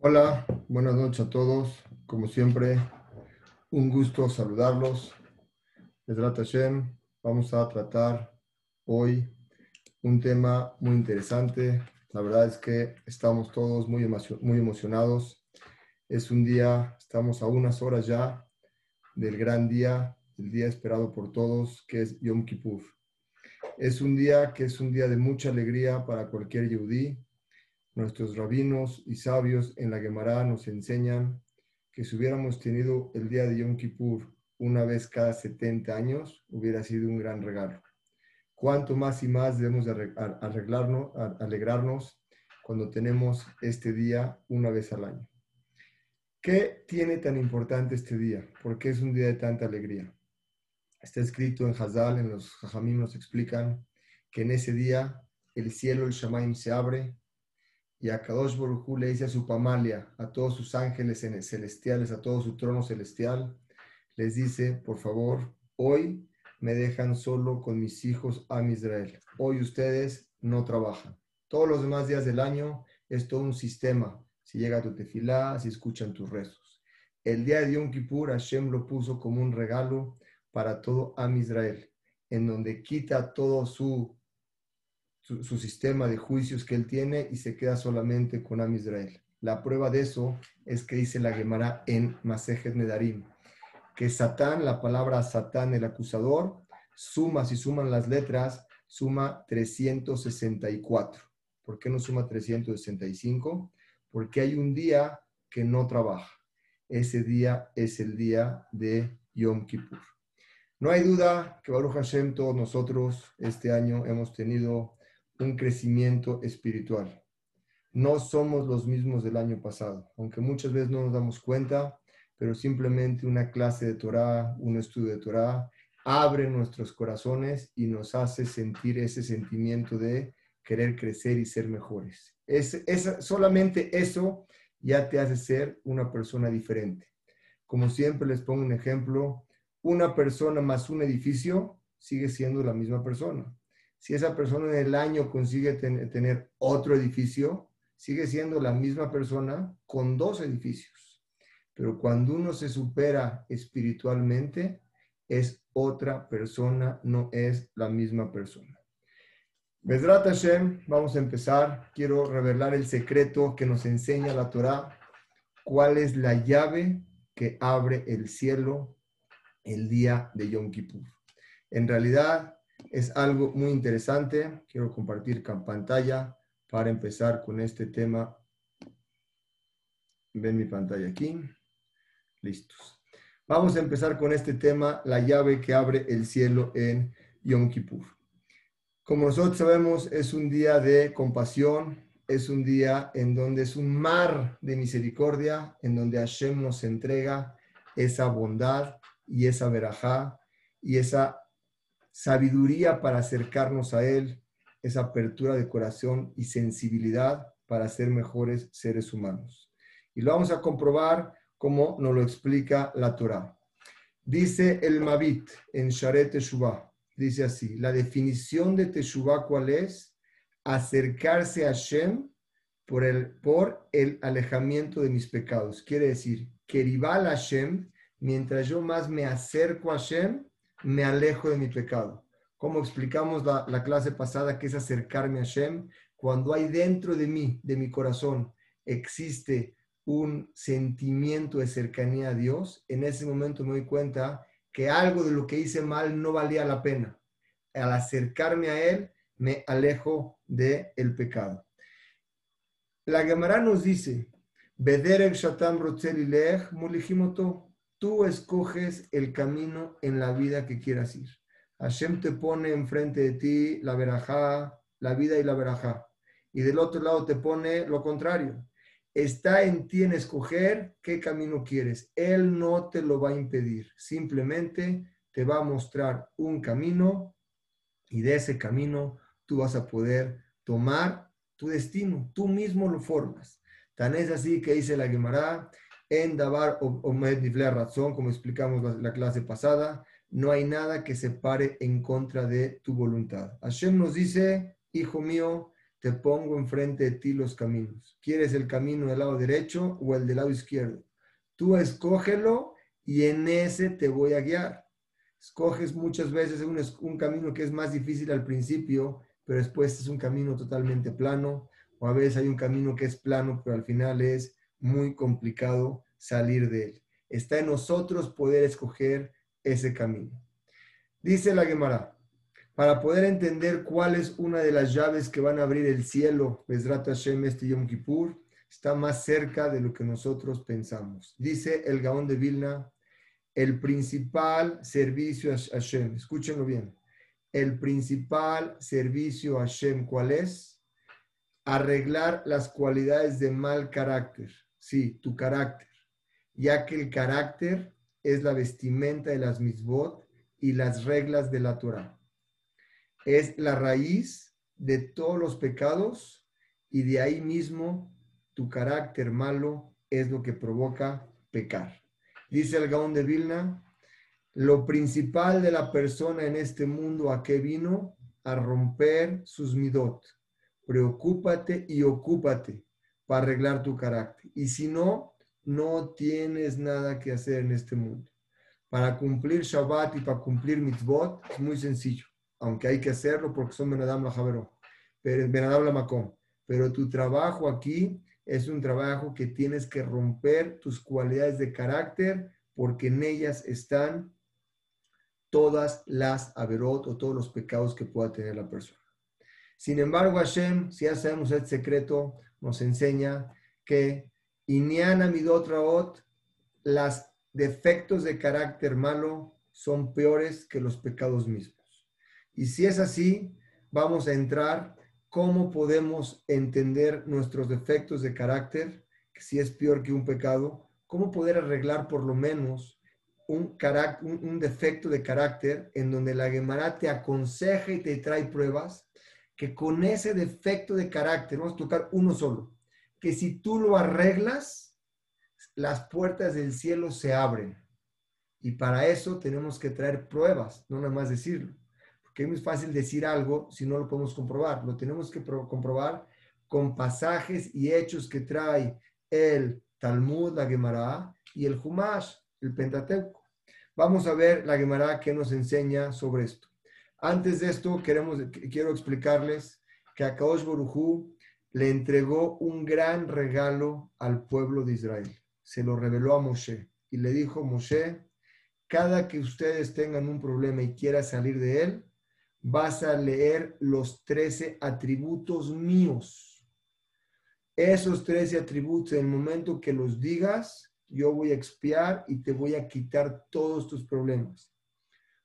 Hola, buenas noches a todos. Como siempre, un gusto saludarlos. Hashem, vamos a tratar hoy un tema muy interesante. La verdad es que estamos todos muy, muy emocionados. Es un día, estamos a unas horas ya del gran día, el día esperado por todos, que es Yom Kippur. Es un día que es un día de mucha alegría para cualquier yudí Nuestros rabinos y sabios en la Gemara nos enseñan que si hubiéramos tenido el día de Yom Kippur una vez cada 70 años, hubiera sido un gran regalo. Cuánto más y más debemos arreglarnos, alegrarnos cuando tenemos este día una vez al año. ¿Qué tiene tan importante este día? ¿Por qué es un día de tanta alegría? Está escrito en Hazal, en los Jajamim nos explican que en ese día el cielo, el Shamaim se abre, y a Kadosh Baruj le dice a su pamalia, a todos sus ángeles celestiales, a todo su trono celestial, les dice, por favor, hoy me dejan solo con mis hijos a Israel. Hoy ustedes no trabajan. Todos los demás días del año es todo un sistema. Si llega tu tefilá, si escuchan tus rezos. El día de Yom Kippur, Hashem lo puso como un regalo para todo Am Israel, en donde quita todo su su, sistema de juicios que él tiene y se queda solamente con Am Israel. La prueba de eso es que dice la Gemara en Masejet Nedarim, que Satán, la palabra Satán, el acusador, suma, si suman las letras, suma 364. ¿Por qué no suma 365? Porque hay un día que no trabaja. Ese día es el día de Yom Kippur. No hay duda que Baruch Hashem, todos nosotros este año hemos tenido un crecimiento espiritual. No somos los mismos del año pasado, aunque muchas veces no nos damos cuenta, pero simplemente una clase de Torah, un estudio de Torah, abre nuestros corazones y nos hace sentir ese sentimiento de querer crecer y ser mejores. Es, es, solamente eso ya te hace ser una persona diferente. Como siempre les pongo un ejemplo, una persona más un edificio sigue siendo la misma persona. Si esa persona en el año consigue tener otro edificio, sigue siendo la misma persona con dos edificios. Pero cuando uno se supera espiritualmente, es otra persona, no es la misma persona. Besrat Hashem, vamos a empezar. Quiero revelar el secreto que nos enseña la Torah. ¿Cuál es la llave que abre el cielo el día de Yom Kippur? En realidad, es algo muy interesante. Quiero compartir pantalla para empezar con este tema. Ven mi pantalla aquí. Listos. Vamos a empezar con este tema, la llave que abre el cielo en Yom Kippur. Como nosotros sabemos, es un día de compasión, es un día en donde es un mar de misericordia, en donde Hashem nos entrega esa bondad y esa verajá y esa sabiduría para acercarnos a Él, esa apertura de corazón y sensibilidad para ser mejores seres humanos. Y lo vamos a comprobar como nos lo explica la Torah. Dice el Mavit en Sharet Teshuvah, dice así, la definición de Teshuvah cuál es? Acercarse a Hashem por el, por el alejamiento de mis pecados. Quiere decir, que rival Hashem, mientras yo más me acerco a Hashem, me alejo de mi pecado. Como explicamos la, clase pasada, que es acercarme a Shem, cuando hay dentro de mí, de mi corazón, existe un sentimiento de cercanía a Dios, en ese momento me doy cuenta que algo de lo que hice mal no valía la pena. Al acercarme a Él, me alejo del el pecado. La Gemara nos dice, Shatam Tú escoges el camino en la vida que quieras ir. Hashem te pone enfrente de ti la verajá, la vida y la verajá. Y del otro lado te pone lo contrario. Está en ti en escoger qué camino quieres. Él no te lo va a impedir. Simplemente te va a mostrar un camino y de ese camino tú vas a poder tomar tu destino. Tú mismo lo formas. Tan es así que dice la Gemara, en Dabar o razón, como explicamos la, la, clase pasada, no hay nada que se pare en contra de tu voluntad. Hashem nos dice, hijo mío, te pongo enfrente de ti los caminos. ¿Quieres el camino del lado derecho o el del lado izquierdo? Tú escógelo y en ese te voy a guiar. Escoges muchas veces un, un camino que es más difícil al principio, pero después es un camino totalmente plano, o a veces hay un camino que es plano, pero al final es muy complicado salir de él. Está en nosotros poder escoger ese camino. Dice la Gemara, para poder entender cuál es una de las llaves que van a abrir el cielo, Bezrat Hashem este Yom Kippur, está más cerca de lo que nosotros pensamos. Dice el Gaón de Vilna, el principal servicio a Hashem, escúchenlo bien, el principal servicio a Hashem, ¿cuál es? Arreglar las cualidades de mal carácter, sí, tu carácter, ya que el carácter es la vestimenta de las misbot y las reglas de la Torah. Es la raíz de todos los pecados y de ahí mismo tu carácter malo es lo que provoca pecar. Dice el Gaón de Vilna, lo principal de la persona en este mundo a qué vino? A romper sus midot. Preocúpate y ocúpate para arreglar tu carácter. Y si no, no tienes nada que hacer en este mundo. Para cumplir Shabbat y para cumplir mitzvot es muy sencillo, aunque hay que hacerlo porque son Benadam la Javero, pero Benadam la Macom. Pero tu trabajo aquí es un trabajo que tienes que romper tus cualidades de carácter porque en ellas están todas las averot o todos los pecados que pueda tener la persona. Sin embargo, Hashem, si ya sabemos el secreto, nos enseña que Inyan Midot las defectos de carácter malo son peores que los pecados mismos. Y si es así, vamos a entrar cómo podemos entender nuestros defectos de carácter, que si es peor que un pecado, cómo poder arreglar por lo menos un, un, defecto de carácter en donde la Gemara te aconseja y te trae pruebas que con ese defecto de carácter, vamos a tocar uno solo, que si tú lo arreglas, las puertas del cielo se abren. Y para eso tenemos que traer pruebas, no nada más decirlo. Porque es muy fácil decir algo si no lo podemos comprobar. Lo tenemos que comprobar con pasajes y hechos que trae el Talmud, la Gemara y el Humash, el Pentateuco. Vamos a ver la Gemara que nos enseña sobre esto. Antes de esto, queremos, quiero explicarles que a Kaosh Borujú le entregó un gran regalo al pueblo de Israel. Se lo reveló a Moshe y le dijo, Moshe, cada que ustedes tengan un problema y quiera salir de él, vas a leer los 13 atributos míos. Esos 13 atributos, en el momento que los digas, yo voy a expiar y te voy a quitar todos tus problemas.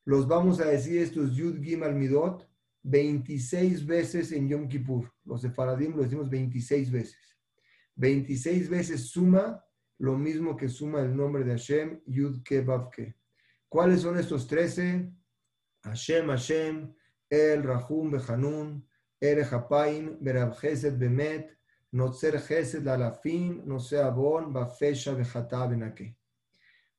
Los vamos a decir estos Yud Gim al Midot 26 veces en Yom Kippur. Los de Faradim lo decimos 26 veces. 26 veces suma lo mismo que suma el nombre de Hashem, Yud Ke Ke. ¿Cuáles son estos 13? Hashem, Hashem, El, Rahum, Behanun, Ere Hapaim, Berab Bemet, Notzer Chesed, Lalafin, Nose Abon, Bafesha, Benake.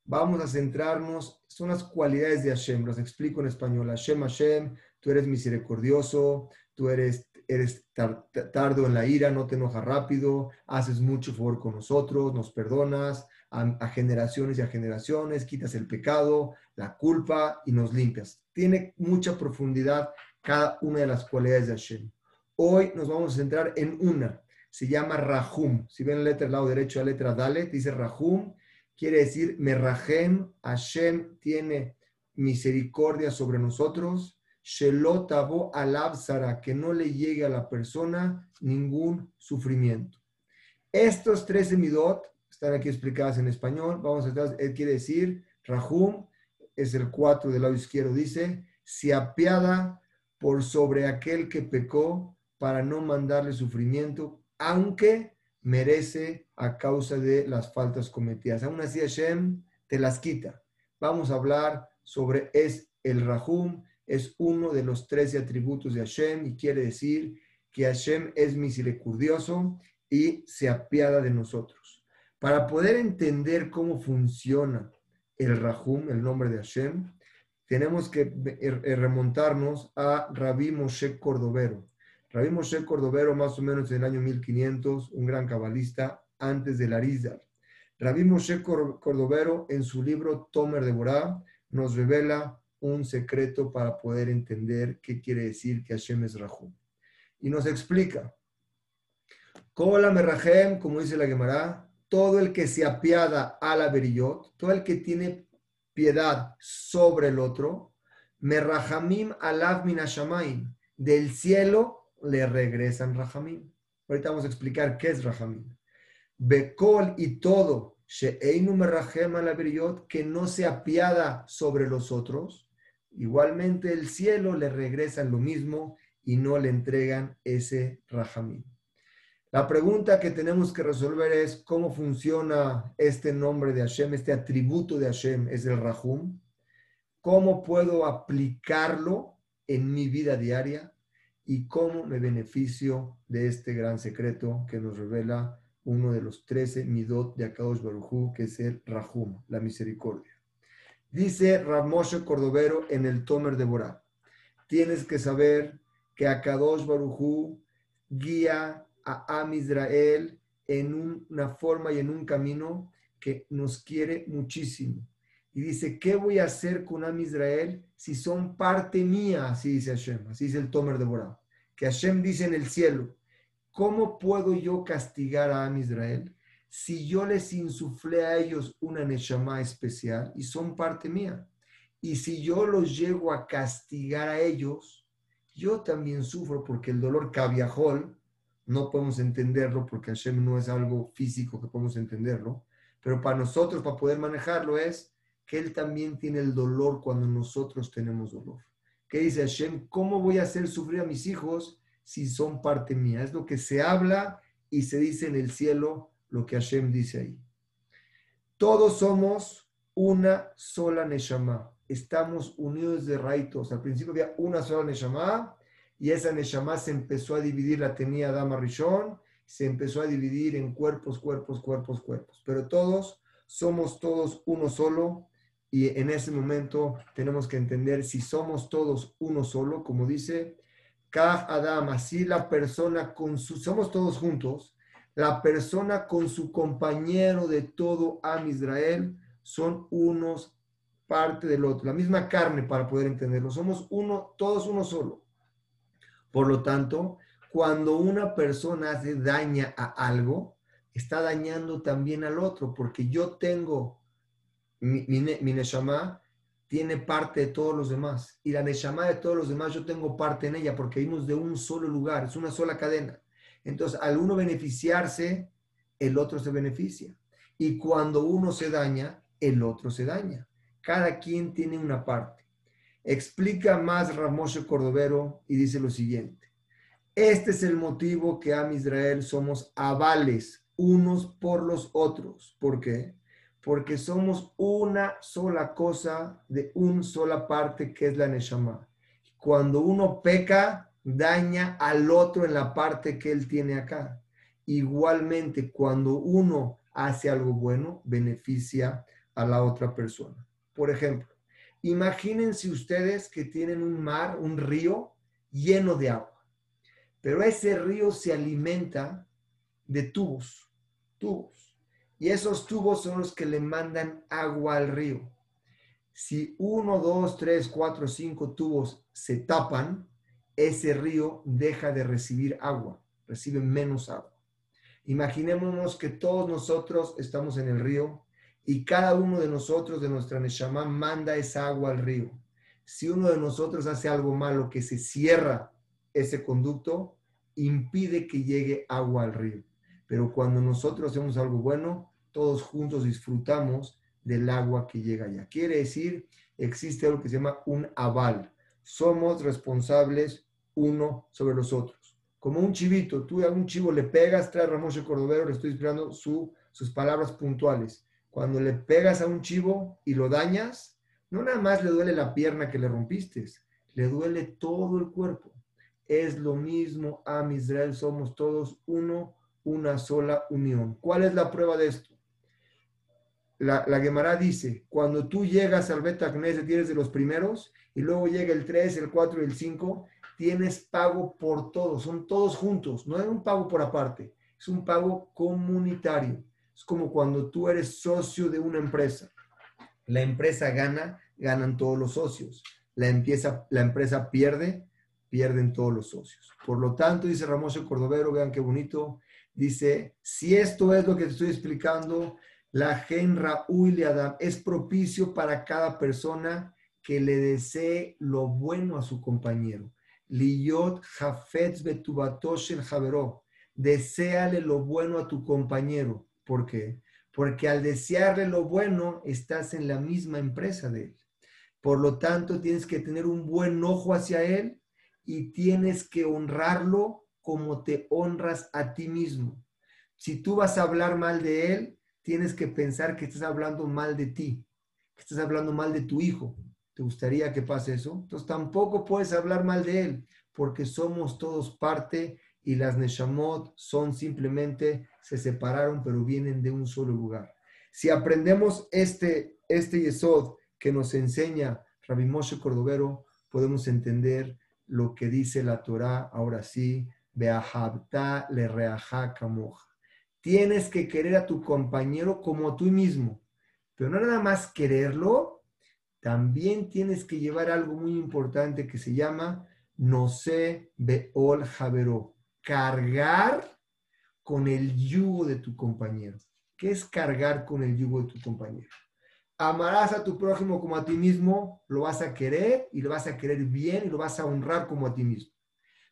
Vamos a centrarnos, son las cualidades de Hashem, las explico en español. Hashem, Hashem, tú eres misericordioso, tú eres, eres tardo en la ira, no te enojas rápido, haces mucho favor con nosotros, nos perdonas a, generaciones y a generaciones, quitas el pecado, la culpa y nos limpias. Tiene mucha profundidad cada una de las cualidades de Hashem. Hoy nos vamos a centrar en una, se llama Rahum. Si ven la letra del lado derecho, la letra Dalet, dice Rahum, quiere decir Merahem, Hashem tiene misericordia sobre nosotros Shelotabo alabzara, que no le llegue a la persona ningún sufrimiento. Estos tres midot están aquí explicadas en español. Vamos a él quiere decir, Rahum, es el 4 del lado izquierdo, dice, se apiada por sobre aquel que pecó para no mandarle sufrimiento, aunque merece a causa de las faltas cometidas. Aún así Hashem te las quita. Vamos a hablar sobre es el Rahum, es uno de los trece atributos de Hashem y quiere decir que Hashem es misericordioso y se apiada de nosotros. Para poder entender cómo funciona el Rahum, el nombre de Hashem, tenemos que er, er, remontarnos a Rabbi Moshe Cordovero. Rabbi Moshe Cordovero, más o menos en el año 1500, un gran cabalista, antes del Arizal. Rabbi Moshe Cordovero, en su libro Tomer de Borá, nos revela un secreto para poder entender qué quiere decir que Hashem es Rahum. Y nos explica, Kola como dice la Gemara, todo el que se apiada a la Beriyot, todo el que tiene piedad sobre el otro, Merrahamim alav minashamaim, del cielo le regresan Rahamim. Ahorita vamos a explicar qué es Rahamim. Bekol y todo, que no se apiada sobre los otros, igualmente el cielo le regresan lo mismo y no le entregan ese Rahamim. La pregunta que tenemos que resolver es cómo funciona este nombre de Hashem, este atributo de Hashem, es el Rahum. ¿Cómo puedo aplicarlo en mi vida diaria? ¿Y cómo me beneficio de este gran secreto que nos revela uno de los trece midot de Akadosh Barujú, que es el Rahum, la misericordia? Dice Ramoshe Cordovero en el Tomer de Borá, tienes que saber que Akadosh Barujú guía a Am Israel en una forma y en un camino que nos quiere muchísimo. Y dice, ¿qué voy a hacer con Am Israel si son parte mía? Así dice Hashem, así dice el Tomer de Borah. Que Hashem dice en el cielo, ¿cómo puedo yo castigar a Am Israel si yo les insuflé a ellos una Neshama especial y son parte mía? Y si yo los llego a castigar a ellos, yo también sufro porque el dolor cabiajol no podemos entenderlo porque Hashem no es algo físico que podemos entenderlo, pero para nosotros, para poder manejarlo, es que Él también tiene el dolor cuando nosotros tenemos dolor. ¿Qué dice Hashem? ¿Cómo voy a hacer sufrir a mis hijos si son parte mía? Es lo que se habla y se dice en el cielo, lo que Hashem dice ahí. Todos somos una sola Neshama. Estamos unidos de raitos. Al principio había una sola Neshama y esa Neshama se empezó a dividir, la tenía Dama Rishon, se empezó a dividir en cuerpos, cuerpos, cuerpos, cuerpos. Pero todos somos todos uno solo y en ese momento tenemos que entender si somos todos uno solo, como dice Kaj Adam, así la persona con su, somos todos juntos, la persona con su compañero de todo Am Israel son unos parte del otro, la misma carne para poder entenderlo, somos uno, todos uno solo. Por lo tanto, cuando una persona hace daña a algo, está dañando también al otro, porque yo tengo, mi, mi, Neshama tiene parte de todos los demás, y la Neshama de todos los demás yo tengo parte en ella, porque vimos de un solo lugar, es una sola cadena. Entonces, al uno beneficiarse, el otro se beneficia. Y cuando uno se daña, el otro se daña. Cada quien tiene una parte. Explica más Ramoshe Cordovero y dice lo siguiente. Este es el motivo que a Israel somos avales unos por los otros. ¿Por qué? Porque somos una sola cosa de una sola parte que es la Neshama. Cuando uno peca, daña al otro en la parte que él tiene acá. Igualmente, cuando uno hace algo bueno, beneficia a la otra persona. Por ejemplo, Imagínense ustedes que tienen un mar, un río lleno de agua, pero ese río se alimenta de tubos, tubos, y esos tubos son los que le mandan agua al río. Si uno, dos, tres, cuatro, cinco tubos se tapan, ese río deja de recibir agua, recibe menos agua. Imaginémonos que todos nosotros estamos en el río y cada uno de nosotros, de nuestra Neshama, manda esa agua al río. Si uno de nosotros hace algo malo que se cierra ese conducto, impide que llegue agua al río. Pero cuando nosotros hacemos algo bueno, todos juntos disfrutamos del agua que llega allá. Quiere decir, existe algo que se llama un aval. Somos responsables uno sobre los otros. Como un chivito, tú a un chivo le pegas, trae Ramón Cordovero, le estoy esperando su, sus palabras puntuales. Cuando le pegas a un chivo y lo dañas, no nada más le duele la pierna que le rompiste, le duele todo el cuerpo. Es lo mismo a Israel, somos todos uno, una sola unión. ¿Cuál es la prueba de esto? La, la Gemara dice, cuando tú llegas al Beta Knesset, tienes de los primeros, y luego llega el 3, el 4 y el 5, tienes pago por todos, son todos juntos, no es un pago por aparte, es un pago comunitario. Es como cuando tú eres socio de una empresa. La empresa gana, ganan todos los socios. La, empieza, la empresa pierde, pierden todos los socios. Por lo tanto, dice Ramos Cordovero, vean qué bonito, dice, si esto es lo que te estoy explicando, la gen Raúl es propicio para cada persona que le desee lo bueno a su compañero. Liyot Jafetz Betubatosh el Javeró. Deseale lo bueno a tu compañero. ¿Por qué? Porque al desearle lo bueno, estás en la misma empresa de él. Por lo tanto, tienes que tener un buen ojo hacia él y tienes que honrarlo como te honras a ti mismo. Si tú vas a hablar mal de él, tienes que pensar que estás hablando mal de ti, que estás hablando mal de tu hijo. ¿Te gustaría que pase eso? Entonces tampoco puedes hablar mal de él, porque somos todos parte y las Neshamot son simplemente, se separaron, pero vienen de un solo lugar. Si aprendemos este, este Yesod que nos enseña Rabbi Moshe Cordovero, podemos entender lo que dice la Torah, ahora sí, Beahabta le reaja Tienes que querer a tu compañero como a tú mismo, pero no nada más quererlo, también tienes que llevar algo muy importante que se llama no sé beol javero, cargar con el yugo de tu compañero. ¿Qué es cargar con el yugo de tu compañero? Amarás a tu prójimo como a ti mismo, lo vas a querer y lo vas a querer bien y lo vas a honrar como a ti mismo.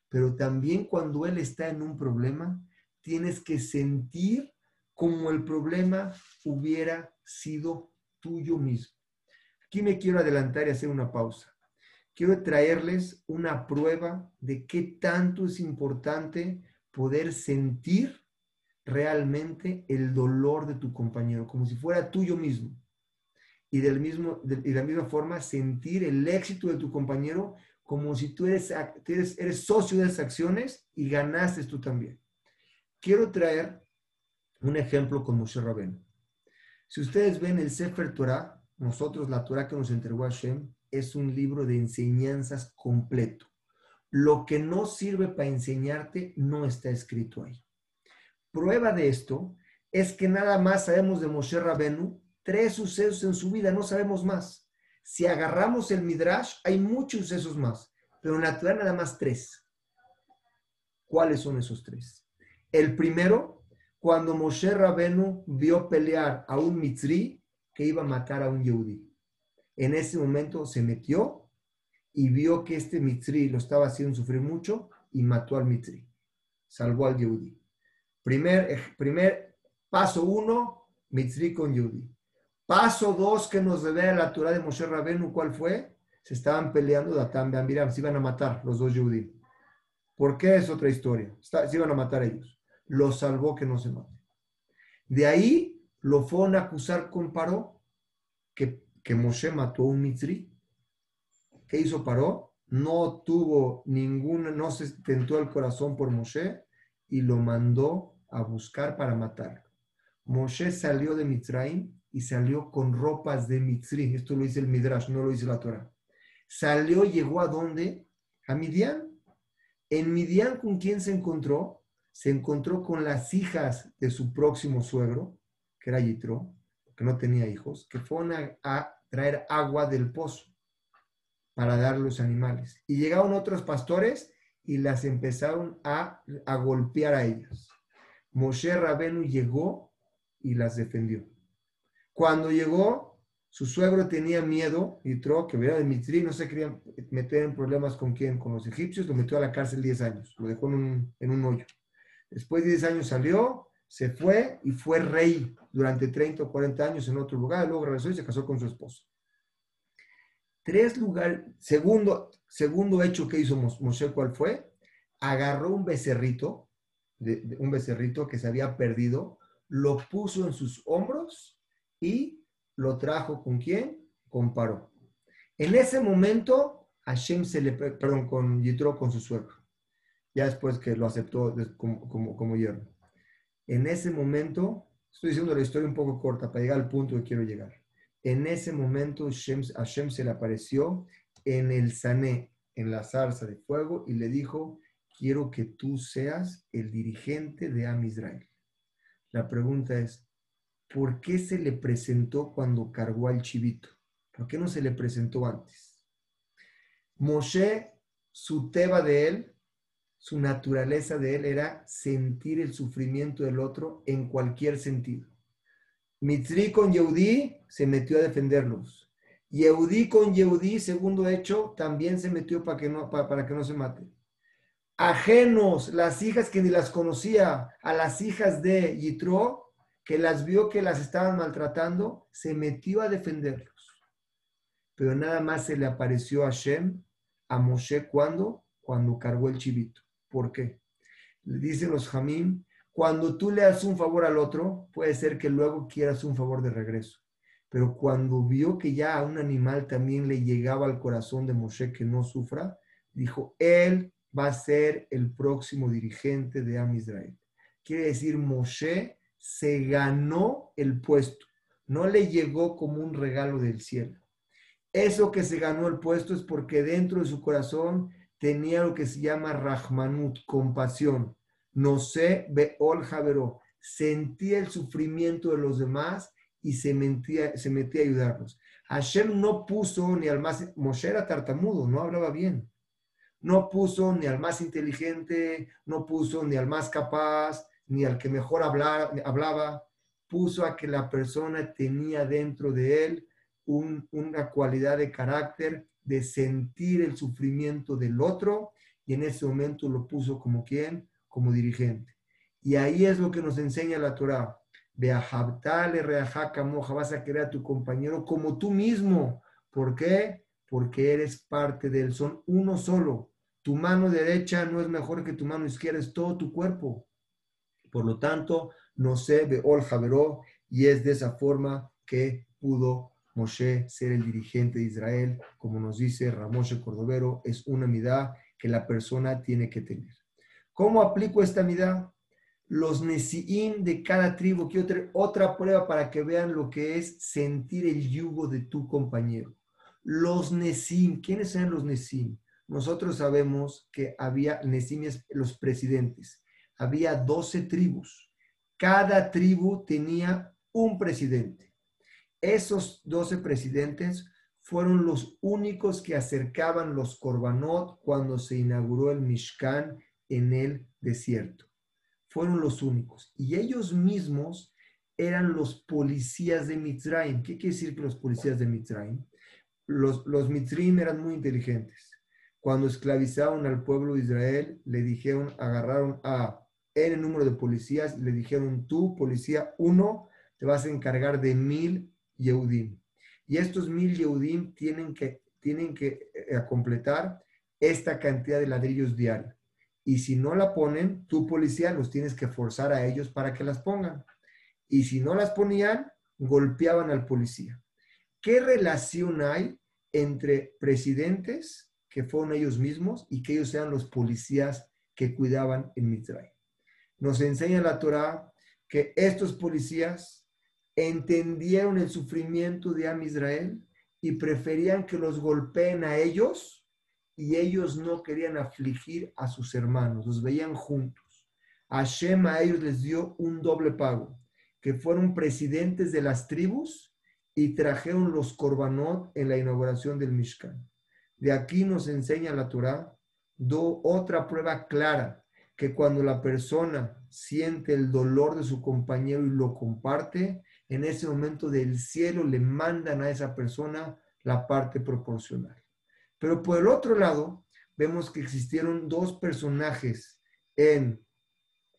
Pero también cuando él está en un problema, tienes que sentir como el problema hubiera sido tuyo mismo. Aquí me quiero adelantar y hacer una pausa. Quiero traerles una prueba de qué tanto es importante poder sentir realmente el dolor de tu compañero, como si fuera tuyo mismo y, del mismo, de, la misma forma sentir el éxito de tu compañero como si tú eres, eres, socio de esas acciones y ganaste tú también. Quiero traer un ejemplo con Moshe Rabén. Si ustedes ven el Sefer Torah, nosotros la Torah que nos entregó Hashem es un libro de enseñanzas completo. Lo que no sirve para enseñarte no está escrito ahí. Prueba de esto es que nada más sabemos de Moshe Rabenu tres sucesos en su vida, no sabemos más. Si agarramos el Midrash, hay muchos sucesos más, pero en la Torah nada más tres. ¿Cuáles son esos tres? El primero, cuando Moshe Rabenu vio pelear a un Mitzri que iba a matar a un Yehudi. En ese momento se metió y vio que este Mitzri lo estaba haciendo sufrir mucho y mató al Mitzri. Salvó al Yehudi. Primer, primer paso uno, Mitzri con Yehudi. Paso dos que nos revela la Torah de Moshe Rabenu, ¿cuál fue? Se estaban peleando Datán Beamiram, se iban a matar los dos Yehudim. ¿Por qué es otra historia? Se iban a matar ellos. Lo salvó que no se mate. De ahí lo fueron a acusar con Paró, que, que Moshe mató a un Mitzri. ¿Qué hizo Paró? No tuvo ninguna, no se tentó el corazón por Moshe y lo mandó a buscar para matarlo. Moshe salió de Mitzrayim y salió con ropas de Mitzri. Esto lo dice el Midrash, no lo dice la Torah. Salió, llegó a dónde? A Midian. En Midian, ¿con quién se encontró? Se encontró con las hijas de su próximo suegro, que era Yitro, que no tenía hijos, que fueron a, traer agua del pozo para dar los animales. Y llegaron otros pastores y las empezaron a, a golpear a ellas. Moshe Rabenu llegó y las defendió. Cuando llegó, su suegro tenía miedo, Yitro, que era de Mitri, no se quería meter en problemas con quién, con los egipcios, lo metió a la cárcel 10 años, lo dejó en un, en un hoyo. Después de 10 años salió, se fue y fue rey durante 30 o 40 años en otro lugar, luego regresó y se casó con su esposo. Tres lugares, segundo, segundo hecho que hizo Moshe, ¿cuál fue? Agarró un becerrito, un becerrito que se había perdido, lo puso en sus hombros y lo trajo con quién? Con Paró. En ese momento, Hashem se le, perdón, con Yitro, con su suegro. Ya después que lo aceptó como, como, como yerno. En ese momento, estoy diciendo la historia un poco corta para llegar al punto que quiero llegar. En ese momento, Hashem, Hashem se le apareció en el Sané, en la zarza de fuego y le dijo, quiero que tú seas el dirigente de Am Israel. La pregunta es, ¿por qué se le presentó cuando cargó al chivito? ¿Por qué no se le presentó antes? Moshe, su teba de él, su naturaleza de él era sentir el sufrimiento del otro en cualquier sentido. Mitri con Yehudí se metió a defenderlos. Yehudí con Yehudí, segundo hecho, también se metió para que no, para, que no se mate. Ajenos, las hijas que ni las conocía, a las hijas de Yitro, que las vio que las estaban maltratando, se metió a defenderlos. Pero nada más se le apareció a Shem, a Moshe, ¿cuándo? Cuando cargó el chivito. ¿Por qué? Le dicen los Jamín, cuando tú le das un favor al otro, puede ser que luego quieras un favor de regreso. Pero cuando vio que ya a un animal también le llegaba al corazón de Moshe que no sufra, dijo, él va a ser el próximo dirigente de Am Israel. Quiere decir, Moshe se ganó el puesto, no le llegó como un regalo del cielo. Eso que se ganó el puesto es porque dentro de su corazón tenía lo que se llama Rahmanut, compasión no sé, Beol Javeró, sentía el sufrimiento de los demás y se, metía, se metía a ayudarlos. Hashem no puso ni al más, Moshe era tartamudo, no hablaba bien. No puso ni al más inteligente, no puso ni al más capaz, ni al que mejor hablaba, hablaba. Puso a que la persona tenía dentro de él una cualidad de carácter de sentir el sufrimiento del otro y en ese momento lo puso como quien, como dirigente. Y ahí es lo que nos enseña la Torah. Beahabtale reajaka moja, vas a querer a tu compañero como tú mismo. ¿Por qué? Porque eres parte de él, son uno solo. Tu mano derecha no es mejor que tu mano izquierda, es todo tu cuerpo. Por lo tanto, no sé, Beol Javeró, y es de esa forma que pudo Moshe ser el dirigente de Israel, como nos dice Ramoshe Cordovero, es una midá que la persona tiene que tener. ¿Cómo aplico esta midá? Los Nesiim de cada tribu. Quiero tener otra prueba para que vean lo que es sentir el yugo de tu compañero. Los Nesim, ¿quiénes eran los Nesim? Nosotros sabemos que había Nesim, los presidentes. Había 12 tribus. Cada tribu tenía un presidente. Esos 12 presidentes fueron los únicos que acercaban los korbanot cuando se inauguró el Mishkan en el desierto. Fueron los únicos. Y ellos mismos eran los policías de Mitzrayim. ¿Qué quiere decir que los policías de Mitzrayim? Los, los Mitzrayim eran muy inteligentes. Cuando esclavizaron al pueblo de Israel, le dijeron, agarraron a N número de policías y le dijeron, tú, policía uno, te vas a encargar de mil Yehudim. Y estos mil Yehudim tienen que, tienen que eh, completar esta cantidad de ladrillos diarios. Y si no la ponen, tu policía los tienes que forzar a ellos para que las pongan. Y si no las ponían, golpeaban al policía. ¿Qué relación hay entre presidentes, que fueron ellos mismos, y que ellos sean los policías que cuidaban en Mitzray? Nos enseña la Torah que estos policías entendieron el sufrimiento de Am Israel y preferían que los golpeen a ellos y ellos no querían afligir a sus hermanos, los veían juntos. Hashem a ellos les dio un doble pago, que fueron presidentes de las tribus y trajeron los korbanot en la inauguración del Mishkan. De aquí nos enseña la Torah do otra prueba clara, que cuando la persona siente el dolor de su compañero y lo comparte, en ese momento del cielo le mandan a esa persona la parte proporcional. Pero por el otro lado, vemos que existieron dos personajes en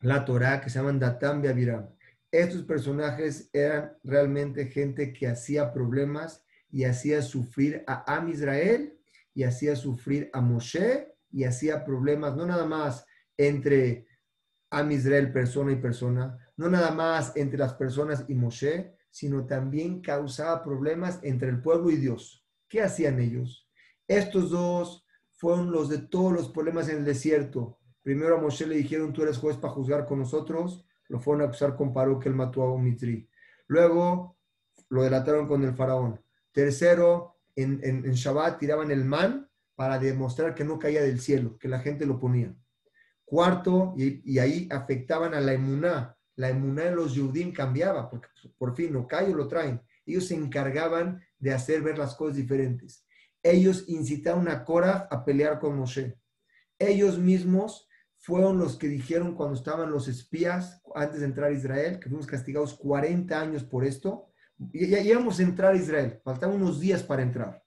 la Torá que se llaman Datán y Abiram. Estos personajes eran realmente gente que hacía problemas y hacía sufrir a Am Israel y hacía sufrir a Moshe y hacía problemas no nada más entre Am Israel persona y persona, no nada más entre las personas y Moshe, sino también causaba problemas entre el pueblo y Dios. ¿Qué hacían ellos? Estos dos fueron los de todos los problemas en el desierto. Primero a Moshe le dijeron, tú eres juez para juzgar con nosotros. Lo fueron a acusar con Paró que él mató a un mitri. Luego lo delataron con el faraón. Tercero, en, en, Shabbat tiraban el man para demostrar que no caía del cielo, que la gente lo ponía. Cuarto, y, ahí afectaban a la emuná. La emuná de los Yudim cambiaba, porque por fin no cae o lo traen. Ellos se encargaban de hacer ver las cosas diferentes. Ellos incitaron a Korah a pelear con Moshe. Ellos mismos fueron los que dijeron cuando estaban los espías antes de entrar a Israel, que fuimos castigados 40 años por esto. Y ya íbamos a entrar a Israel, faltaban unos días para entrar.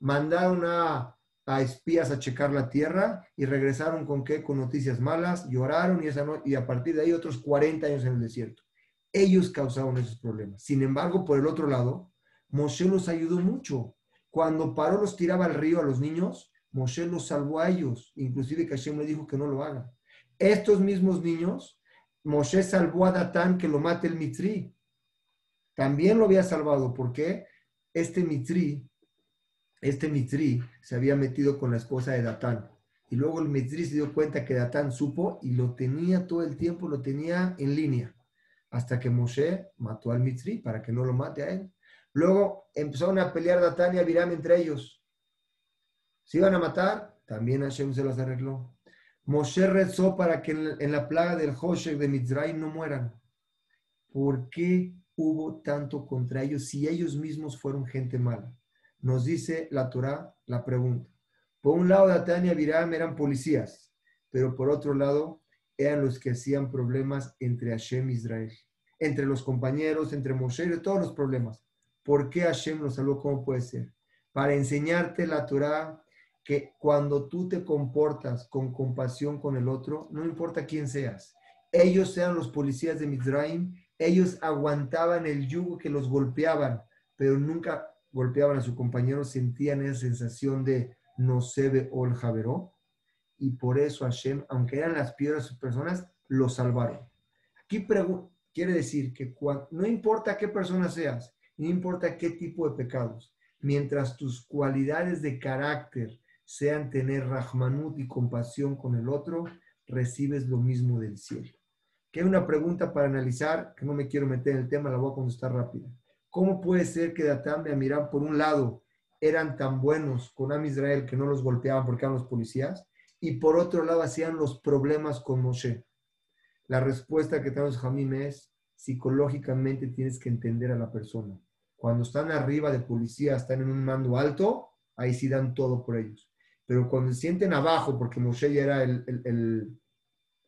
Mandaron a a espías a checar la tierra y regresaron con qué? Con noticias malas, lloraron y, esa y a partir de ahí otros 40 años en el desierto. Ellos causaron esos problemas. Sin embargo, por el otro lado, Moshe los ayudó mucho. Cuando paró los tiraba al río a los niños, Moshe los salvó a ellos. Inclusive Hashem le dijo que no lo hagan. Estos mismos niños, Moshe salvó a Datán que lo mate el Mitri. También lo había salvado. ¿Por qué? Este Mitri este Mitri se había metido con la esposa de Datán. Y luego el Mitri se dio cuenta que Datán supo y lo tenía todo el tiempo, lo tenía en línea. Hasta que Moshe mató al Mitri para que no lo mate a él. Luego empezaron a pelear Datán y Abiram entre ellos. Se iban a matar, también Hashem se los arregló. Moshe rezó para que en la plaga del Hoshek de Mitzrayim no mueran. ¿Por qué hubo tanto contra ellos si ellos mismos fueron gente mala? Nos dice la Torah la pregunta. Por un lado, Datán y Abiram eran policías, pero por otro lado, eran los que hacían problemas entre Hashem e Israel, entre los compañeros, entre Moshe, y todos los problemas. ¿Por qué Hashem los salvó? ¿Cómo puede ser? Para enseñarte la Torah que cuando tú te comportas con compasión con el otro, no importa quién seas, ellos sean los policías de Mizraim, ellos aguantaban el yugo que los golpeaban, pero nunca golpeaban a su compañero sentían esa sensación de no se ve ol javeró. Y por eso Hashem, aunque eran las piedras sus personas, lo salvaron. Aquí quiere decir que no importa qué persona seas, no importa qué tipo de pecados, mientras tus cualidades de carácter sean tener rahmanut y compasión con el otro, recibes lo mismo del cielo. Que hay una pregunta para analizar, que no me quiero meter en el tema, la voy a contestar rápida. ¿Cómo puede ser que Datán y Amirán, por un lado, eran tan buenos con Am Israel que no los golpeaban porque eran los policías, y por otro lado hacían los problemas con Moshe? La respuesta que tenemos Jamim es, psicológicamente tienes que entender a la persona. Cuando están arriba de policía, están en un mando alto, ahí sí dan todo por ellos. Pero cuando se sienten abajo, porque Moshe ya era el,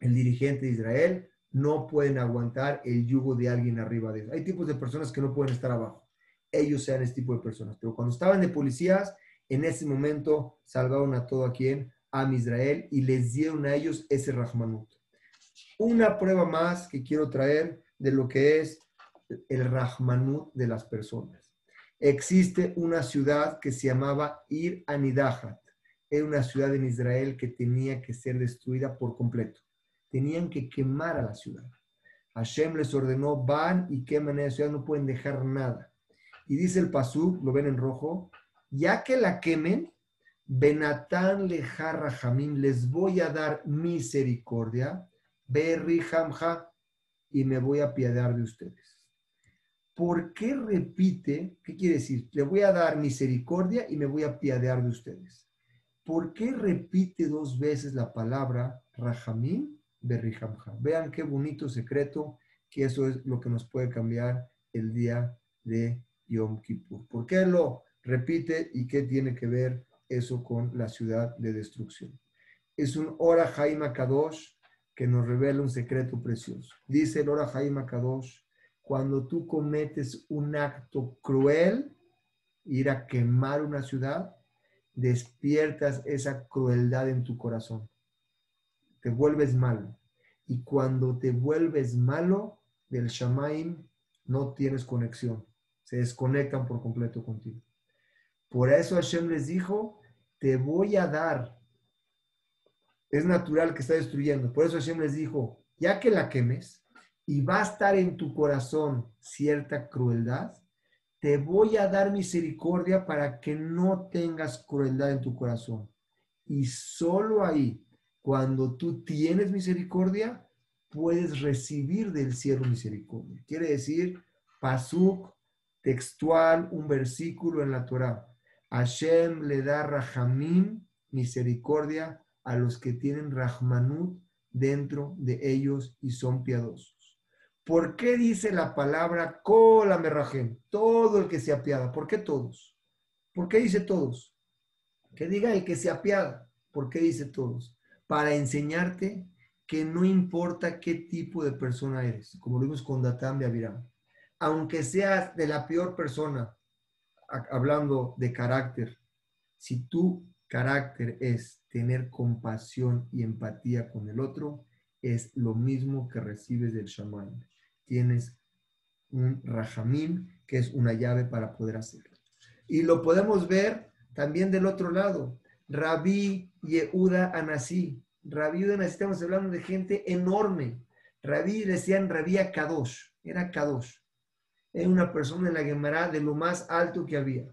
el dirigente de Israel, no pueden aguantar el yugo de alguien arriba de ellos. Hay tipos de personas que no pueden estar abajo. Ellos sean este tipo de personas. Pero cuando estaban de policías, en ese momento salvaron a todo a quien, a Israel, y les dieron a ellos ese Rahmanut. Una prueba más que quiero traer de lo que es el Rahmanut de las personas. Existe una ciudad que se llamaba Ir Anidahat. Era una ciudad en Israel que tenía que ser destruida por completo tenían que quemar a la ciudad. Hashem les ordenó, van y queman a la ciudad, no pueden dejar nada. Y dice el Pasuk, lo ven en rojo, ya que la quemen, Benatán lejarra jamim, les voy a dar misericordia, berri jamja, y me voy a apiadar de ustedes. ¿Por qué repite? ¿Qué quiere decir? Le voy a dar misericordia y me voy a apiadar de ustedes. ¿Por qué repite dos veces la palabra rajamim Vean qué bonito secreto, que eso es lo que nos puede cambiar el día de Yom Kippur. ¿Por qué lo repite y qué tiene que ver eso con la ciudad de destrucción? Es un Ora Jaima Kadosh que nos revela un secreto precioso. Dice el Ora Jaima Kadosh, cuando tú cometes un acto cruel, ir a quemar una ciudad, despiertas esa crueldad en tu corazón te vuelves malo. Y cuando te vuelves malo, del Shamaim no tienes conexión. Se desconectan por completo contigo. Por eso Hashem les dijo, te voy a dar. Es natural que está destruyendo. Por eso Hashem les dijo, ya que la quemes y va a estar en tu corazón cierta crueldad, te voy a dar misericordia para que no tengas crueldad en tu corazón. Y solo ahí, cuando tú tienes misericordia, puedes recibir del cielo misericordia. Quiere decir, pasuk textual, un versículo en la Torah. Hashem le da rahamim misericordia a los que tienen Rahmanut dentro de ellos y son piadosos. ¿Por qué dice la palabra Kola Todo el que se apiada. ¿Por qué todos? ¿Por qué dice todos? Que diga el que se apiada. ¿Por qué dice todos? Para enseñarte que no importa qué tipo de persona eres, como lo vimos con Datán de Abiram. Aunque seas de la peor persona, hablando de carácter, si tu carácter es tener compasión y empatía con el otro, es lo mismo que recibes del shaman. Tienes un rajamín, que es una llave para poder hacerlo. Y lo podemos ver también del otro lado. Rabí Yehuda Anasí. Rabí Yehuda Anasí, estamos hablando de gente enorme. Rabí decían Rabí Kadosh, era Kadosh. Era una persona en la Gemara de lo más alto que había.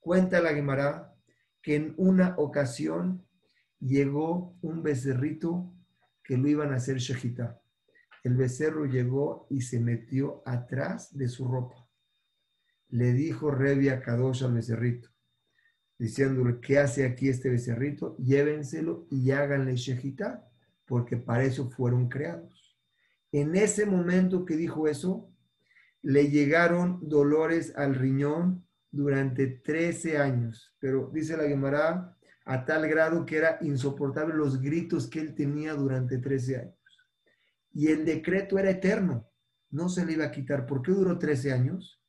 Cuenta la Gemara que en una ocasión llegó un becerrito que lo iban a hacer shejita. El becerro llegó y se metió atrás de su ropa. Le dijo Revi Kadosh al becerrito, diciéndole, ¿qué hace aquí este becerrito? Llévenselo y háganle shejita, porque para eso fueron creados. En ese momento que dijo eso, le llegaron dolores al riñón durante 13 años. Pero dice la Gemara, a tal grado que era insoportable los gritos que él tenía durante 13 años. Y el decreto era eterno, no se le iba a quitar. ¿Por qué duró 13 años?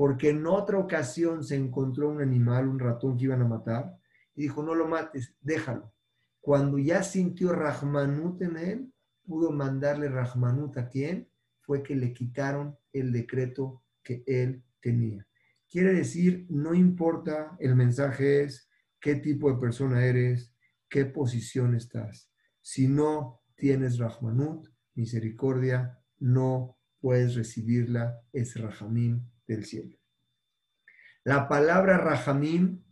Porque en otra ocasión se encontró un animal, un ratón que iban a matar, y dijo, no lo mates, déjalo. Cuando ya sintió Rahmanut en él, pudo mandarle Rahmanut a quien fue que le quitaron el decreto que él tenía. Quiere decir, no importa, el mensaje es qué tipo de persona eres, qué posición estás. Si no tienes Rahmanut, misericordia, no puedes recibirla, es Rahamim del cielo. La palabra Rahamim,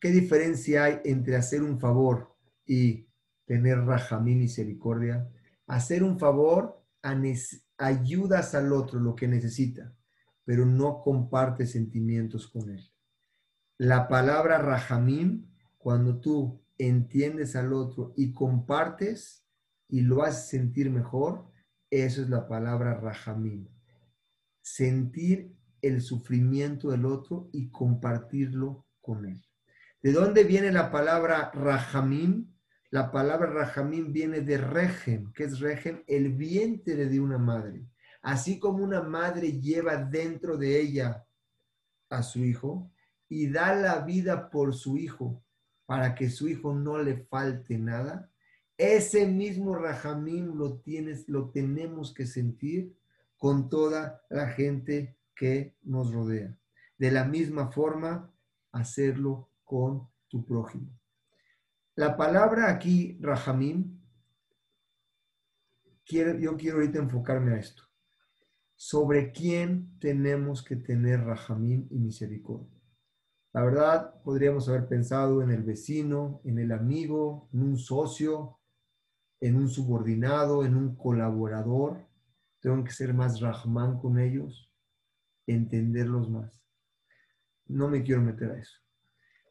¿qué diferencia hay entre hacer un favor y tener Rahamim, misericordia? Hacer un favor, ayudas al otro lo que necesita pero no comparte sentimientos con él. La palabra rajamim, cuando tú entiendes al otro y compartes y lo haces sentir mejor, eso es la palabra rajamim. Sentir el sufrimiento del otro y compartirlo con él. ¿De dónde viene la palabra rajamim? La palabra rajamim viene de regen, que es regen, el vientre de una madre. Así como una madre lleva dentro de ella a su hijo y da la vida por su hijo para que su hijo no le falte nada, ese mismo rajamín lo tienes, lo tenemos que sentir con toda la gente que nos rodea. De la misma forma, hacerlo con tu prójimo. La palabra aquí, rajamín, yo quiero ahorita enfocarme a esto sobre quién tenemos que tener rajamín y misericordia. La verdad, podríamos haber pensado en el vecino, en el amigo, en un socio, en un subordinado, en un colaborador. Tengo que ser más rahman con ellos, entenderlos más. No me quiero meter a eso.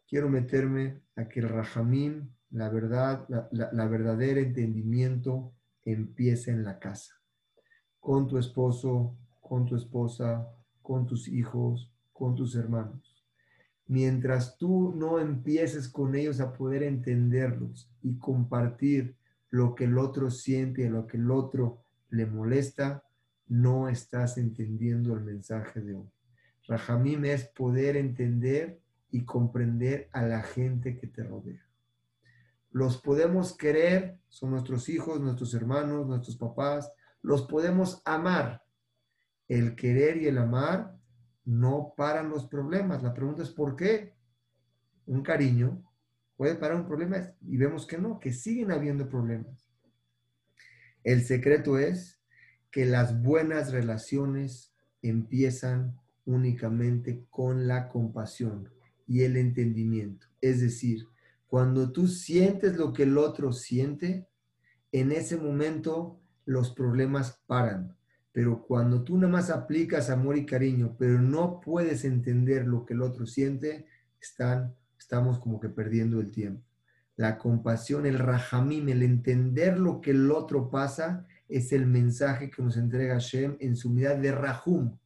Quiero meterme a que el rajamín, la verdad, la, la verdadera entendimiento empiece en la casa con tu esposo, con tu esposa, con tus hijos, con tus hermanos. Mientras tú no empieces con ellos a poder entenderlos y compartir lo que el otro siente lo que el otro le molesta, no estás entendiendo el mensaje de hoy. Rajamim es poder entender y comprender a la gente que te rodea. Los podemos querer, son nuestros hijos, nuestros hermanos, nuestros papás, los podemos amar. El querer y el amar no paran los problemas. La pregunta es ¿por qué? Un cariño puede parar un problema y vemos que no, que siguen habiendo problemas. El secreto es que las buenas relaciones empiezan únicamente con la compasión y el entendimiento. Es decir, cuando tú sientes lo que el otro siente, en ese momento los problemas paran. Pero cuando tú nada más aplicas amor y cariño, pero no puedes entender lo que el otro siente, están, estamos como que perdiendo el tiempo. La compasión, el rajamim, el entender lo que el otro pasa, es el mensaje que nos entrega Hashem en su unidad de Rahum.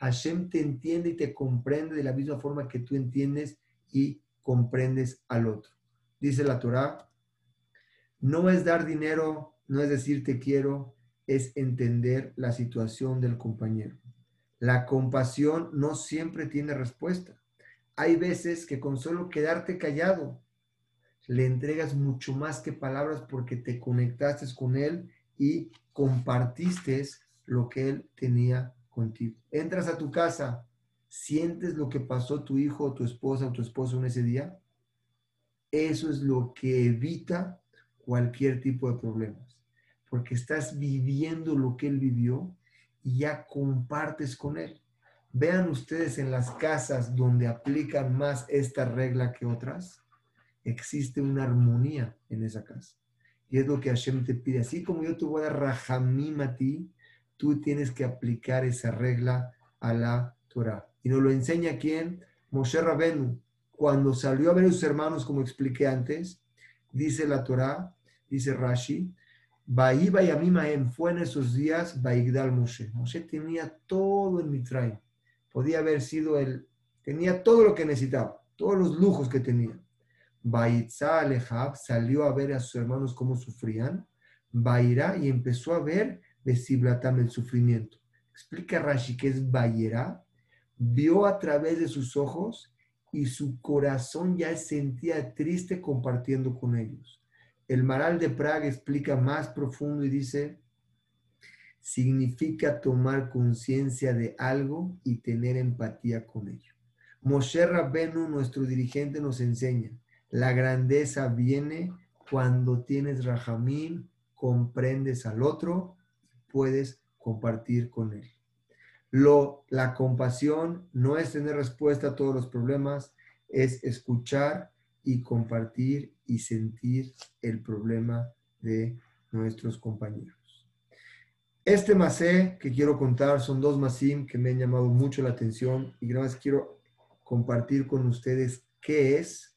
Hashem te entiende y te comprende de la misma forma que tú entiendes y comprendes al otro. Dice la Torah, no es dar dinero, no es decir te quiero, es entender la situación del compañero. La compasión no siempre tiene respuesta. Hay veces que con solo quedarte callado le entregas mucho más que palabras porque te conectaste con él y compartiste lo que él tenía contigo. Entras a tu casa, sientes lo que pasó tu hijo tu esposa o tu esposo en ese día. Eso es lo que evita cualquier tipo de problemas, porque estás viviendo lo que él vivió y ya compartes con él. Vean ustedes en las casas donde aplican más esta regla que otras, existe una armonía en esa casa. Y es lo que Hashem te pide. Así como yo te voy a dar rajamim a ti, tú tienes que aplicar esa regla a la Torah. Y nos lo enseña quién? Moshe Rabenu. Cuando salió a ver a sus hermanos, como expliqué antes, dice la Torah, dice Rashi, Ba'iba y fue en esos días Baigdal Moshe. Moshe tenía todo en Mitraim. Podía haber sido el, tenía todo lo que necesitaba, todos los lujos que tenía. Baitza Alejab salió a ver a sus hermanos cómo sufrían. Bairá y empezó a ver Besiblatam el sufrimiento. Explica Rashi que es Bayera. Vio a través de sus ojos y su corazón ya sentía triste compartiendo con ellos. El Maral de Praga explica más profundo y dice, significa tomar conciencia de algo y tener empatía con ello. Moshe Rabbenu, nuestro dirigente, nos enseña, la grandeza viene cuando tienes rajamín, comprendes al otro puedes compartir con él. Lo, la compasión no es tener respuesta a todos los problemas, es escuchar y compartir y sentir el problema de nuestros compañeros. Este masé que quiero contar son dos masim que me han llamado mucho la atención y más quiero compartir con ustedes qué es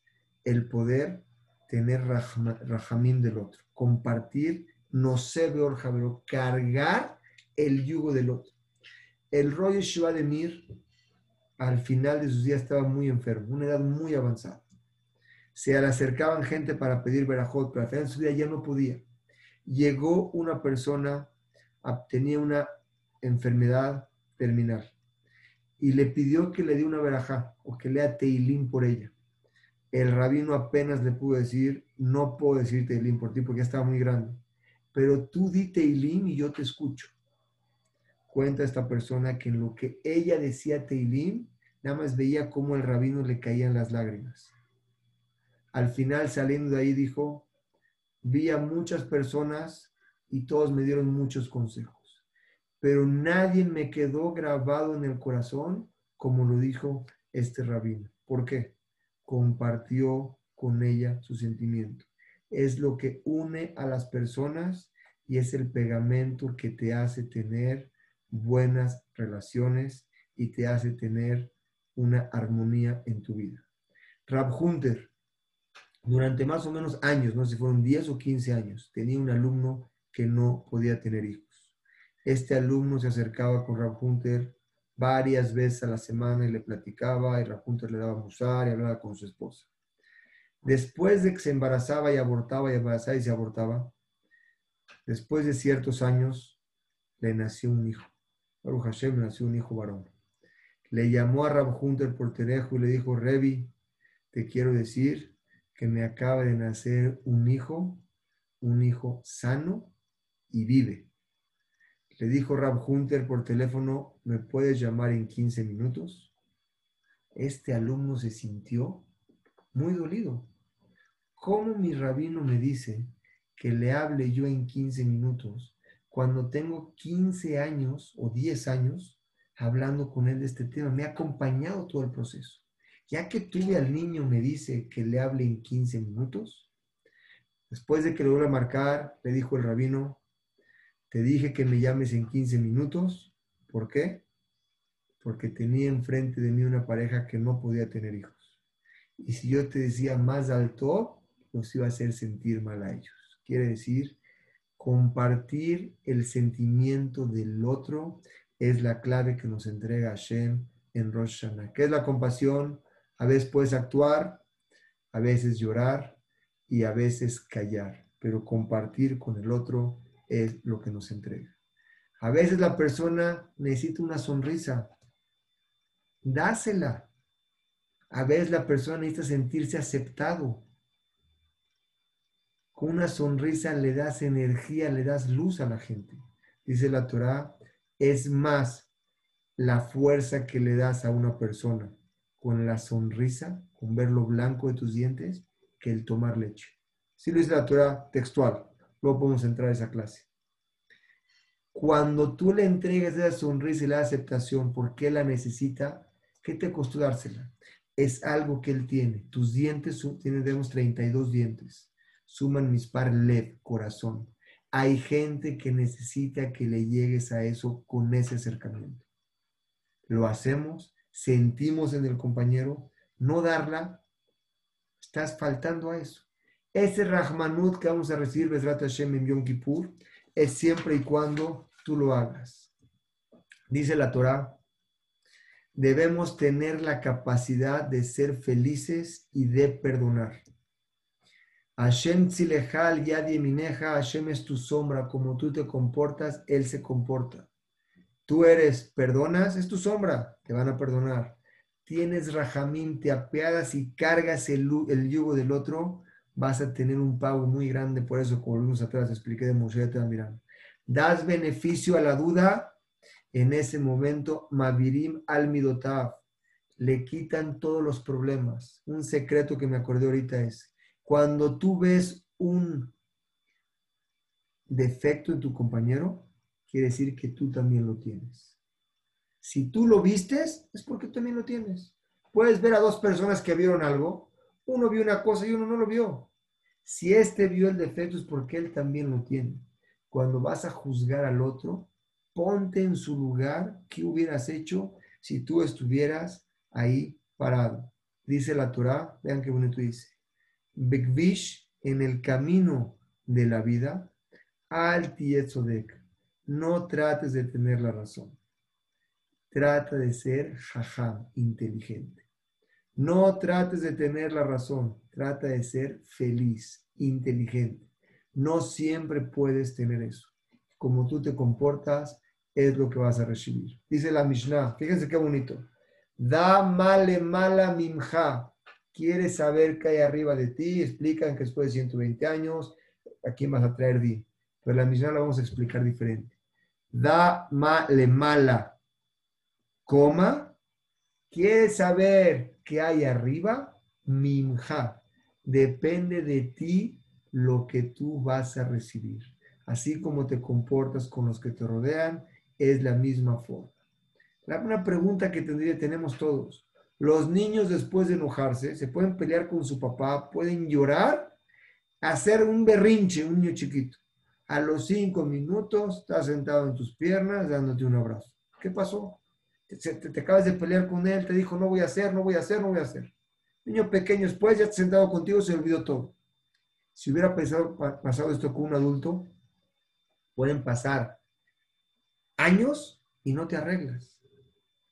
el poder tener rajamín del otro, compartir, no sé, pero cargar el yugo del otro. El rollo Shiva de Mir, al final de sus días, estaba muy enfermo, una edad muy avanzada. Se le acercaban gente para pedir verajot, pero al final de su día ya no podía. Llegó una persona, tenía una enfermedad terminal y le pidió que le dé una verajá o que lea Teilín por ella el rabino apenas le pudo decir, no puedo decir Teilim por ti porque ya estaba muy grande, pero tú di Teilim y yo te escucho. Cuenta esta persona que en lo que ella decía Teilim, nada más veía cómo al rabino le caían las lágrimas. Al final, saliendo de ahí, dijo, vi a muchas personas y todos me dieron muchos consejos, pero nadie me quedó grabado en el corazón como lo dijo este rabino. ¿Por qué? Compartió con ella su sentimiento. Es lo que une a las personas y es el pegamento que te hace tener buenas relaciones y te hace tener una armonía en tu vida. Rab Hunter, durante más o menos años, no sé si fueron 10 o 15 años, tenía un alumno que no podía tener hijos. Este alumno se acercaba con Rab Hunter varias veces a la semana y le platicaba y Rajunter le daba musar y hablaba con su esposa. Después de que se embarazaba y abortaba y embarazaba y se abortaba, después de ciertos años le nació un hijo. Baruch Hashem nació un hijo varón. Le llamó a Rab Hunter por teléfono y le dijo, Revi, te quiero decir que me acaba de nacer un hijo, un hijo sano y vive. Le dijo Rab Hunter por teléfono, ¿me puedes llamar en 15 minutos? Este alumno se sintió muy dolido. ¿Cómo mi rabino me dice que le hable yo en 15 minutos cuando tengo 15 años o 10 años hablando con él de este tema? Me ha acompañado todo el proceso. Ya que tuve al niño, me dice que le hable en 15 minutos. Después de que lo a marcar, le dijo el rabino, te dije que me llames en 15 minutos. ¿Por qué? Porque tenía enfrente de mí una pareja que no podía tener hijos. Y si yo te decía más alto, los iba a hacer sentir mal a ellos. Quiere decir, compartir el sentimiento del otro es la clave que nos entrega Hashem en Rosh Hashanah. ¿Qué es la compasión? A veces puedes actuar, a veces llorar y a veces callar, pero compartir con el otro es lo que nos entrega. A veces la persona necesita una sonrisa, dásela. A veces la persona necesita sentirse aceptado. Con una sonrisa le das energía, le das luz a la gente. Dice la Torah, es más la fuerza que le das a una persona con la sonrisa, con ver lo blanco de tus dientes, que el tomar leche. Si lo dice la Torah textual, luego podemos entrar a esa clase. Cuando tú le entregas esa sonrisa y la aceptación porque la necesita, ¿qué te costó dársela? Es algo que él tiene. Tus dientes, tenemos 32 dientes. Suman mis par lev, corazón. Hay gente que necesita que le llegues a eso con ese acercamiento. Lo hacemos, sentimos en el compañero, no darla, estás faltando a eso. Ese Rahmanut que vamos a recibir, Besrat Hashem en Yom Kippur, es siempre y cuando tú lo hagas. Dice la Torah, debemos tener la capacidad de ser felices y de perdonar. Hashem tzilejal yad yemineja, Hashem es tu sombra, como tú te comportas, Él se comporta. Tú eres, perdonas, es tu sombra, te van a perdonar. Tienes rajamín, te apeadas y cargas el, yugo del otro, vas a tener un pago muy grande. Por eso, como vimos atrás, expliqué de Moshe, mirando. Das beneficio a la duda, en ese momento, Mavirim al Midotav, le quitan todos los problemas. Un secreto que me acordé ahorita es, cuando tú ves un defecto en tu compañero, quiere decir que tú también lo tienes. Si tú lo vistes, es porque tú también lo tienes. Puedes ver a dos personas que vieron algo, uno vio una cosa y uno no lo vio. Si este vio el defecto es porque él también lo tiene. Cuando vas a juzgar al otro, ponte en su lugar, ¿qué hubieras hecho si tú estuvieras ahí parado? Dice la Torah, vean qué bonito dice. Bekvish en el camino de la vida, al Tietzodek. No trates de tener la razón. Trata de ser jajam, inteligente. No trates de tener la razón. Trata de ser feliz, inteligente. No siempre puedes tener eso. Como tú te comportas, es lo que vas a recibir. Dice la Mishnah, fíjense qué bonito. Da male mala mimja quieres saber qué hay arriba de ti, explican que después de 120 años, ¿a quién vas a traer di? Pero la misión la vamos a explicar diferente. Da le mala, coma, quieres saber qué hay arriba, mimja, depende de ti lo que tú vas a recibir. Así como te comportas con los que te rodean, es la misma forma. Una pregunta que tendría, tenemos todos. Los niños después de enojarse se pueden pelear con su papá, pueden llorar, hacer un berrinche, un niño chiquito. A los cinco minutos estás sentado en tus piernas dándote un abrazo. ¿Qué pasó? Te, acabas de pelear con él, te dijo no voy a hacer, no voy a hacer, no voy a hacer. Niño pequeño, después ya sentado contigo, se olvidó todo. Si hubiera pasado esto con un adulto, pueden pasar años y no te arreglas.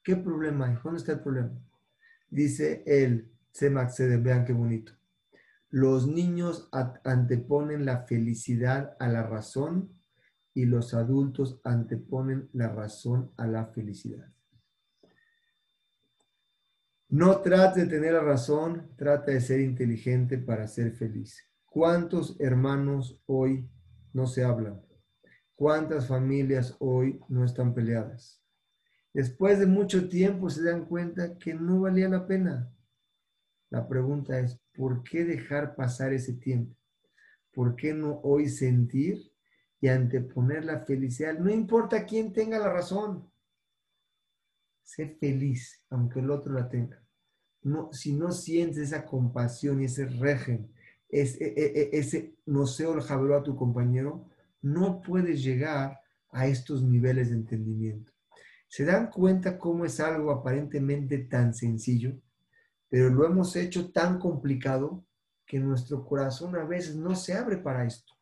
¿Qué problema hay? ¿Dónde está el problema? Dice el Tzemach vean qué bonito. Los niños anteponen la felicidad a la razón y los adultos anteponen la razón a la felicidad. No trate de tener la razón, trata de ser inteligente para ser feliz. ¿Cuántos hermanos hoy no se hablan? ¿Cuántas familias hoy no están peleadas? Después de mucho tiempo se dan cuenta que no valía la pena. La pregunta es, ¿por qué dejar pasar ese tiempo? ¿Por qué no hoy sentir y anteponer la felicidad? No importa quién tenga la razón. Sé feliz, aunque el otro la tenga. No, si no sientes esa compasión y ese régimen, ese, e, e, e, no sé el jabro a tu compañero, no puedes llegar a estos niveles de entendimiento. ¿Se dan cuenta cómo es algo aparentemente tan sencillo, pero lo hemos hecho tan complicado que nuestro corazón a veces no se abre para esto.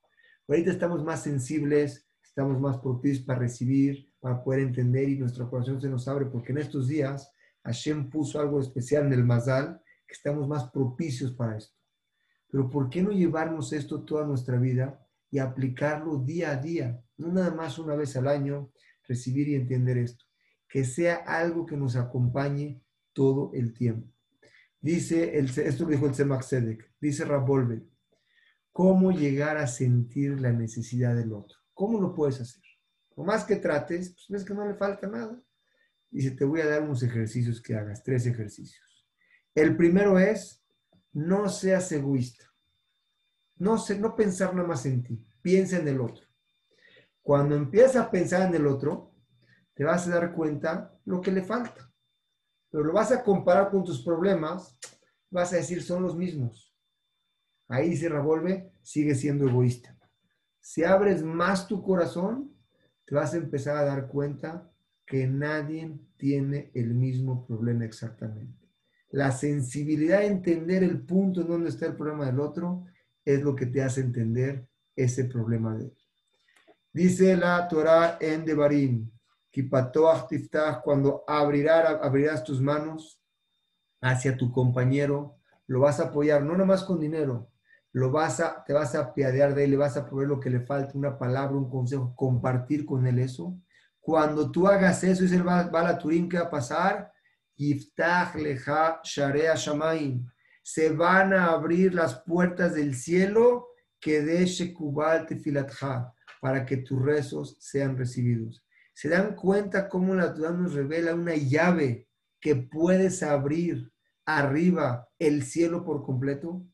Ahorita estamos más sensibles, estamos más propicios para recibir, para poder entender y nuestro corazón se nos abre porque en estos días Hashem puso algo especial en el Mazal, que estamos más propicios para esto. Pero ¿por qué no llevarnos esto toda nuestra vida y aplicarlo día a día? No nada más una vez al año, recibir y entender esto. Que sea algo que nos acompañe todo el tiempo. Dice, el, esto lo dijo el Tzemach Sedek, dice Rabolve, ¿cómo llegar a sentir la necesidad del otro? ¿Cómo lo puedes hacer? Por más que trates, pues ves que no le falta nada. Dice, te voy a dar unos ejercicios que hagas, tres ejercicios. El primero es, no seas egoísta. No, sé, no pensar nada más en ti, piensa en el otro. Cuando empiezas a pensar en el otro, te vas a dar cuenta lo que le falta pero lo vas a comparar con tus problemas, vas a decir son los mismos. Ahí se revuelve, sigue siendo egoísta. Si abres más tu corazón, te vas a empezar a dar cuenta que nadie tiene el mismo problema exactamente. La sensibilidad de entender el punto en donde está el problema del otro es lo que te hace entender ese problema de él. Dice la Torah en Devarim, cuando abrirás tus manos hacia tu compañero, lo vas a apoyar, no nomás con dinero, lo vas a, te vas a apiadear de él, le vas a proveer lo que le falta, una palabra, un consejo, compartir con él eso. Cuando tú hagas eso, es el Bala Turín que va a pasar, Yiftach Leja Sharea Shamaim. Se van a abrir las puertas del cielo que de Shekubal Tefilatja, para que tus rezos sean recibidos. ¿Se dan cuenta cómo la Torah nos revela una llave que puedes abrir arriba el cielo por completo?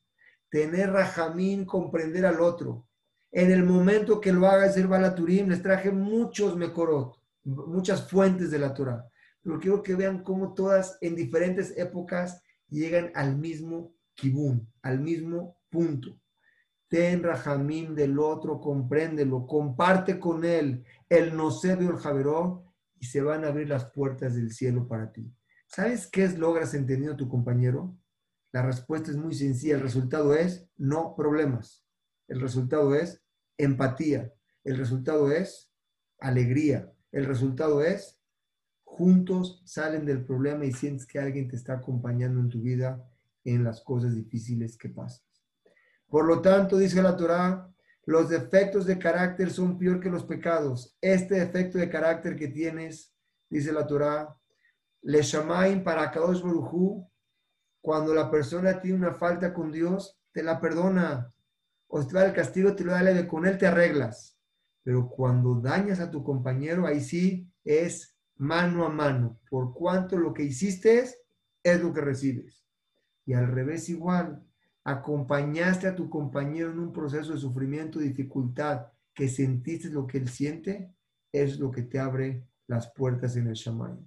Tener Rajamín, comprender al otro. En el momento que lo haga ser Balaturim, les traje muchos Mekorot, muchas fuentes de la Torah. Pero quiero que vean cómo todas en diferentes épocas llegan al mismo kibún, al mismo punto. Ten Rajamín del otro, compréndelo, comparte con él el nocebo el javerón y se van a abrir las puertas del cielo para ti. ¿Sabes qué es logras entendiendo tu compañero? La respuesta es muy sencilla. El resultado es no problemas. El resultado es empatía. El resultado es alegría. El resultado es juntos salen del problema y sientes que alguien te está acompañando en tu vida en las cosas difíciles que pasas. Por lo tanto, dice la Torah, los defectos de carácter son peor que los pecados. Este defecto de carácter que tienes, dice la Torah, le llamain para Kadosh Barujú, cuando la persona tiene una falta con Dios, te la perdona. O te va el castigo, te lo da leve, con él te arreglas. Pero cuando dañas a tu compañero, ahí sí es mano a mano. Por cuanto lo que hiciste es, lo que recibes. Y al revés igual, acompañaste a tu compañero en un proceso de sufrimiento, dificultad, que sentiste lo que él siente, es lo que te abre las puertas en el Shammai.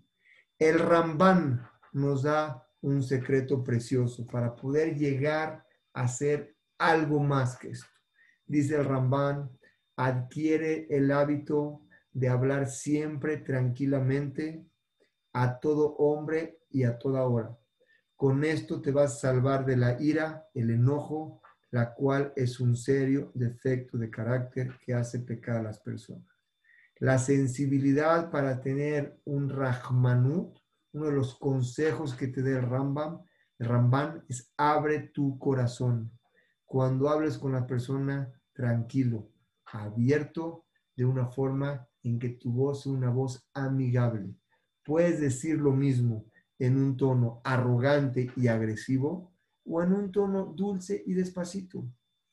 El Ramban nos da un secreto precioso para poder llegar a ser algo más que esto. Dice el Ramban, adquiere el hábito de hablar siempre tranquilamente a todo hombre y a toda hora con esto te vas a salvar de la ira, el enojo, la cual es un serio defecto de carácter que hace pecar a las personas. La sensibilidad para tener un Rahmanut, uno de los consejos que te dé el Rambam, el Ramban es abre tu corazón. Cuando hables con la persona, tranquilo, abierto, de una forma en que tu voz sea una voz amigable. Puedes decir lo mismo, en un tono arrogante y agresivo o en un tono dulce y despacito.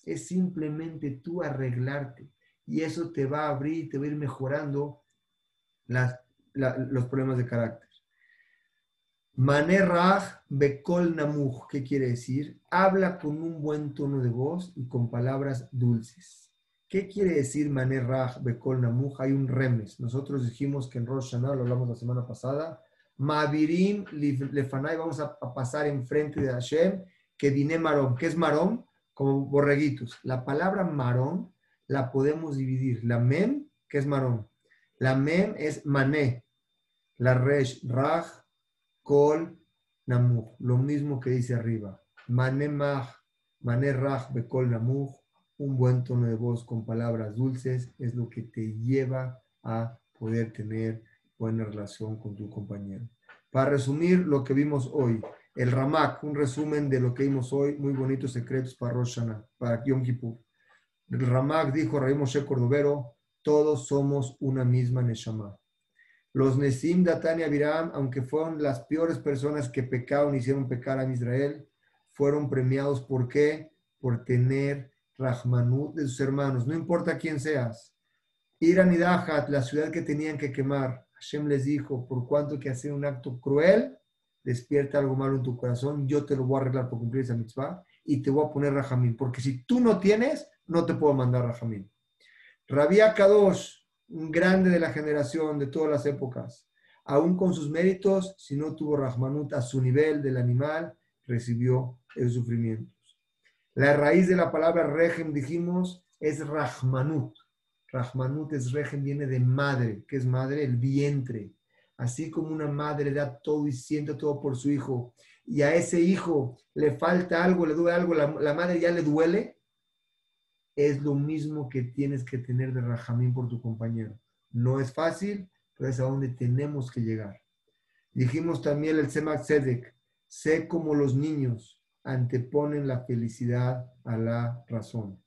Es simplemente tú arreglarte y eso te va a abrir, te va a ir mejorando los problemas de carácter. Manerraj bekol namuj, ¿qué quiere decir? Habla con un buen tono de voz y con palabras dulces. ¿Qué quiere decir Manerraj bekol namuj? Hay un remes. Nosotros dijimos que en Rosh Hashanah, lo hablamos la semana pasada, Mavirim Lefanai, vamos a, pasar enfrente de Hashem, que vine Marón. ¿Qué es Marón? Como borreguitos. La palabra Marón la podemos dividir. La Mem, que es Marón. La Mem es Mané. La Resh, Raj, Kol, Namuj. Lo mismo que dice arriba. Mané Maj, Maner Raj Bekol Namuj, un buen tono de voz con palabras dulces es lo que te lleva a poder tener buena relación con tu compañero. Para resumir lo que vimos hoy, el Ramak, un resumen de lo que vimos hoy, muy bonitos secretos para Rosh para Yom Kippur. El Ramak dijo, Rey Moshe Cordovero, todos somos una misma Neshama. Los Nesim, Datán y Abiram, aunque fueron las peores personas que pecaron hicieron pecar a Israel, fueron premiados. ¿Por qué? Por tener Rahmanut de sus hermanos, no importa quién seas. Irán y Dahat, la ciudad que tenían que quemar, Hashem les dijo, por cuanto que hacer un acto cruel, despierta algo malo en tu corazón, yo te lo voy a arreglar por cumplir esa mitzvah y te voy a poner Rahamim, porque si tú no tienes, no te puedo mandar Rahamim. Rabia Kadosh, un grande de la generación, de todas las épocas, aún con sus méritos, si no tuvo Rahmanut a su nivel del animal, recibió el sufrimiento. La raíz de la palabra regem, dijimos, es Rahmanut. Rahmanut es regem, viene de madre. ¿Qué es madre? El vientre. Así como una madre da todo y siente todo por su hijo, y a ese hijo le falta algo, le duele algo, la, madre ya le duele, es lo mismo que tienes que tener de Rahamín por tu compañero. No es fácil, pero es a donde tenemos que llegar. Dijimos también el Semak Sedek, sé como los niños anteponen la felicidad a la razón.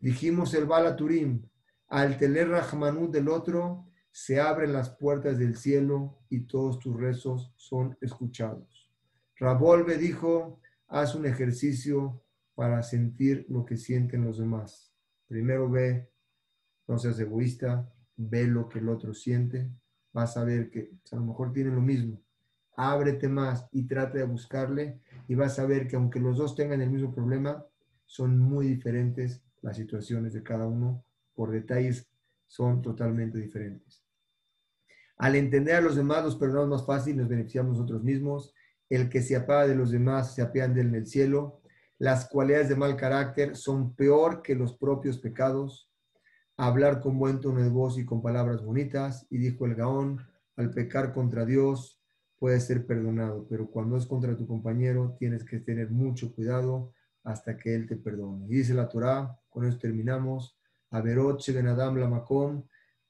Dijimos el Balaturim, al tener Rahmanut del otro, se abren las puertas del cielo y todos tus rezos son escuchados. Rabolve dijo, haz un ejercicio para sentir lo que sienten los demás. Primero ve, no seas egoísta, ve lo que el otro siente, vas a ver que a lo mejor tiene lo mismo. Ábrete más y trate de buscarle y vas a ver que aunque los dos tengan el mismo problema, son muy diferentes las situaciones de cada uno por detalles son totalmente diferentes. Al entender a los demás, los perdonamos más fácil, nos beneficiamos nosotros mismos. El que se apaga de los demás se apean de él en el cielo. Las cualidades de mal carácter son peor que los propios pecados. Hablar con buen tono de voz y con palabras bonitas. Y dijo el Gaón, al pecar contra Dios puede ser perdonado, pero cuando es contra tu compañero tienes que tener mucho cuidado hasta que él te perdone. Y dice la Torah, con esto terminamos, Averot Ben Adam Lamakom,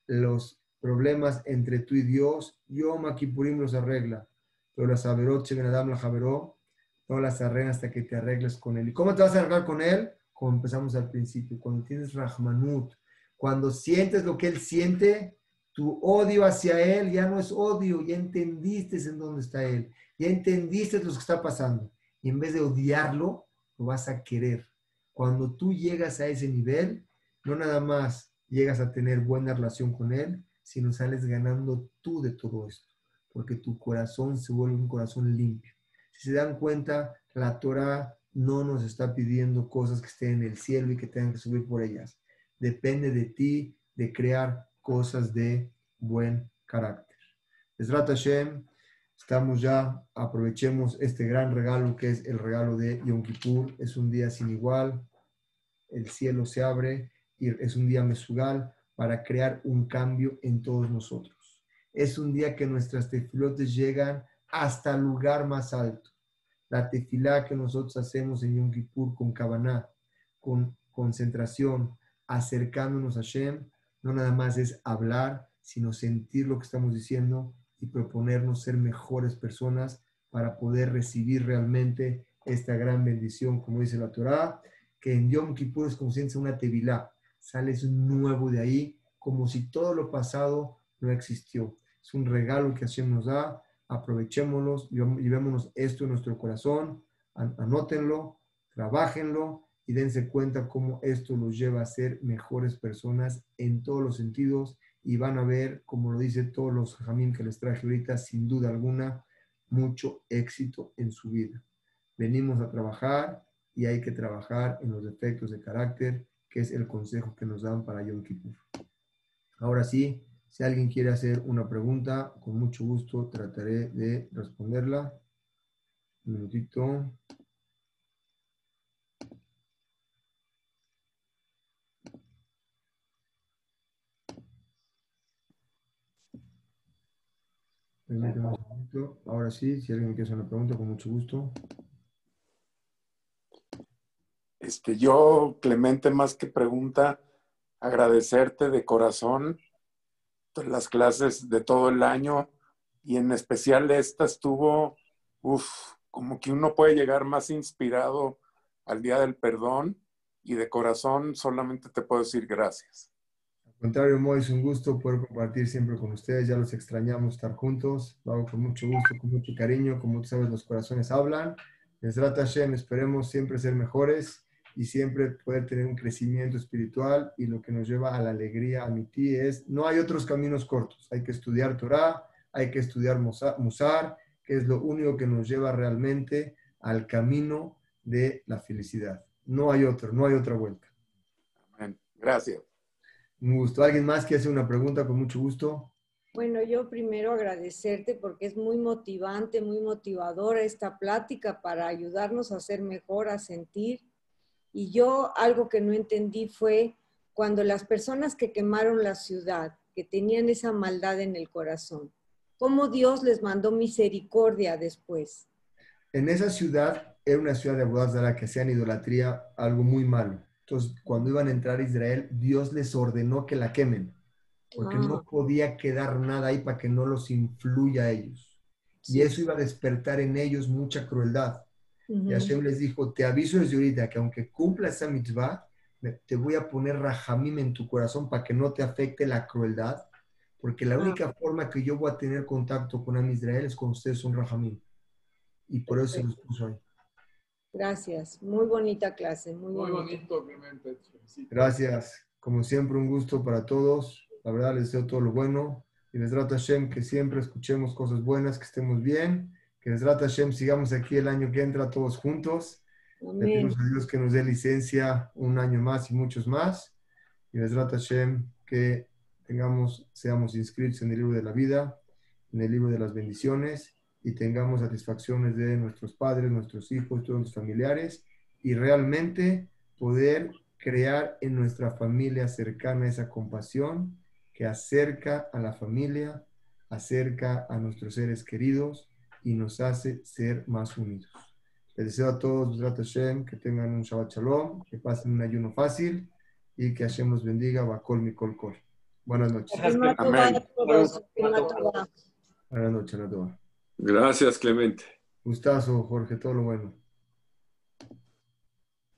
los problemas entre tú y Dios, Yom Kippurim los arregla, pero las Averot Ben Adam la Javeró, no las arregla hasta que te arregles con él. ¿Y cómo te vas a arreglar con él? Como empezamos al principio, cuando tienes Rahmanut, cuando sientes lo que él siente, tu odio hacia él ya no es odio, ya entendiste en dónde está él, ya entendiste lo que está pasando. Y en vez de odiarlo, lo vas a querer. Cuando tú llegas a ese nivel, no nada más llegas a tener buena relación con Él, sino sales ganando tú de todo esto, porque tu corazón se vuelve un corazón limpio. Si se dan cuenta, la Torah no nos está pidiendo cosas que estén en el cielo y que tengan que subir por ellas. Depende de ti de crear cosas de buen carácter. Esrat Hashem, estamos ya, aprovechemos este gran regalo que es el regalo de Yom Kippur. Es un día sin igual, el cielo se abre es un día mesugal para crear un cambio en todos nosotros. Es un día que nuestras tefilotes llegan hasta el lugar más alto. La tefilá que nosotros hacemos en Yom Kippur con Kavaná, con concentración, acercándonos a Shem, no nada más es hablar, sino sentir lo que estamos diciendo y proponernos ser mejores personas para poder recibir realmente esta gran bendición, como dice la Torá, que en Yom Kippur es como una tevilá, sales nuevo de ahí, como si todo lo pasado no existió. Es un regalo que Hashem nos da, aprovechémoslo, llevémonos esto en nuestro corazón, anótenlo, trabajenlo y dense cuenta cómo esto los lleva a ser mejores personas en todos los sentidos y van a ver, como lo dice todos los jamín que les traje ahorita, sin duda alguna, mucho éxito en su vida. Venimos a trabajar y hay que trabajar en los defectos de carácter que es el consejo que nos dan para Yom Kippur. Ahora sí, si alguien quiere hacer una pregunta, con mucho gusto trataré de responderla. Un minutito. Ahora sí, si alguien quiere hacer una pregunta, con mucho gusto. Este, yo, Clemente, más que pregunta, agradecerte de corazón las clases de todo el año y en especial esta estuvo, uff, como que uno puede llegar más inspirado al Día del Perdón y de corazón solamente te puedo decir gracias. Al contrario, Mo, es un gusto poder compartir siempre con ustedes, ya los extrañamos estar juntos, lo hago con mucho gusto, con mucho cariño, como tú sabes, los corazones hablan. Les trata Hashem, esperemos siempre ser mejores y siempre poder tener un crecimiento espiritual y lo que nos lleva a la alegría a mi tía es, no hay otros caminos cortos, hay que estudiar Torah, hay que estudiar Musar, que es lo único que nos lleva realmente al camino de la felicidad. No hay otro, no hay otra vuelta. Gracias. Un gusto. ¿Alguien más que hace una pregunta con mucho gusto? Bueno, yo primero agradecerte porque es muy motivante, muy motivadora esta plática para ayudarnos a ser mejor, a sentir y yo algo que no entendí fue cuando las personas que quemaron la ciudad, que tenían esa maldad en el corazón, cómo Dios les mandó misericordia después. En esa ciudad era una ciudad de la que hacían idolatría, algo muy malo. Entonces, cuando iban a entrar a Israel, Dios les ordenó que la quemen, porque no podía quedar nada ahí para que no los influya a ellos. Y eso iba a despertar en ellos mucha crueldad. Y Hashem les dijo, te aviso desde ahorita que aunque cumpla esa mitzvah, te voy a poner rajamim en tu corazón para que no te afecte la crueldad, porque la única forma que yo voy a tener contacto con Am Israel es con ustedes son rajamim. Y por eso se los puso ahí. Gracias, muy bonita clase, muy, muy bonito. Gracias, como siempre un gusto para todos. La verdad les deseo todo lo bueno y les trato a Hashem que siempre escuchemos cosas buenas, que estemos bien que Besrat Hashem sigamos aquí el año que entra todos juntos. Le pedimos a Dios que nos dé licencia un año más y muchos más. Y Besrat Hashem que tengamos, seamos inscritos en el libro de la vida, en el libro de las bendiciones y tengamos satisfacciones de nuestros padres, nuestros hijos, todos los familiares y realmente poder crear en nuestra familia cercana esa compasión que acerca a la familia, acerca a nuestros seres queridos y nos hace ser más unidos. Les deseo a todos, que tengan un Shabbat Shalom, que pasen un ayuno fácil y que Hashem los bendiga, Bakol Mikol Kol. Buenas noches. Buenas noches, Gracias, Clemente. Gustazo, Jorge, todo lo bueno.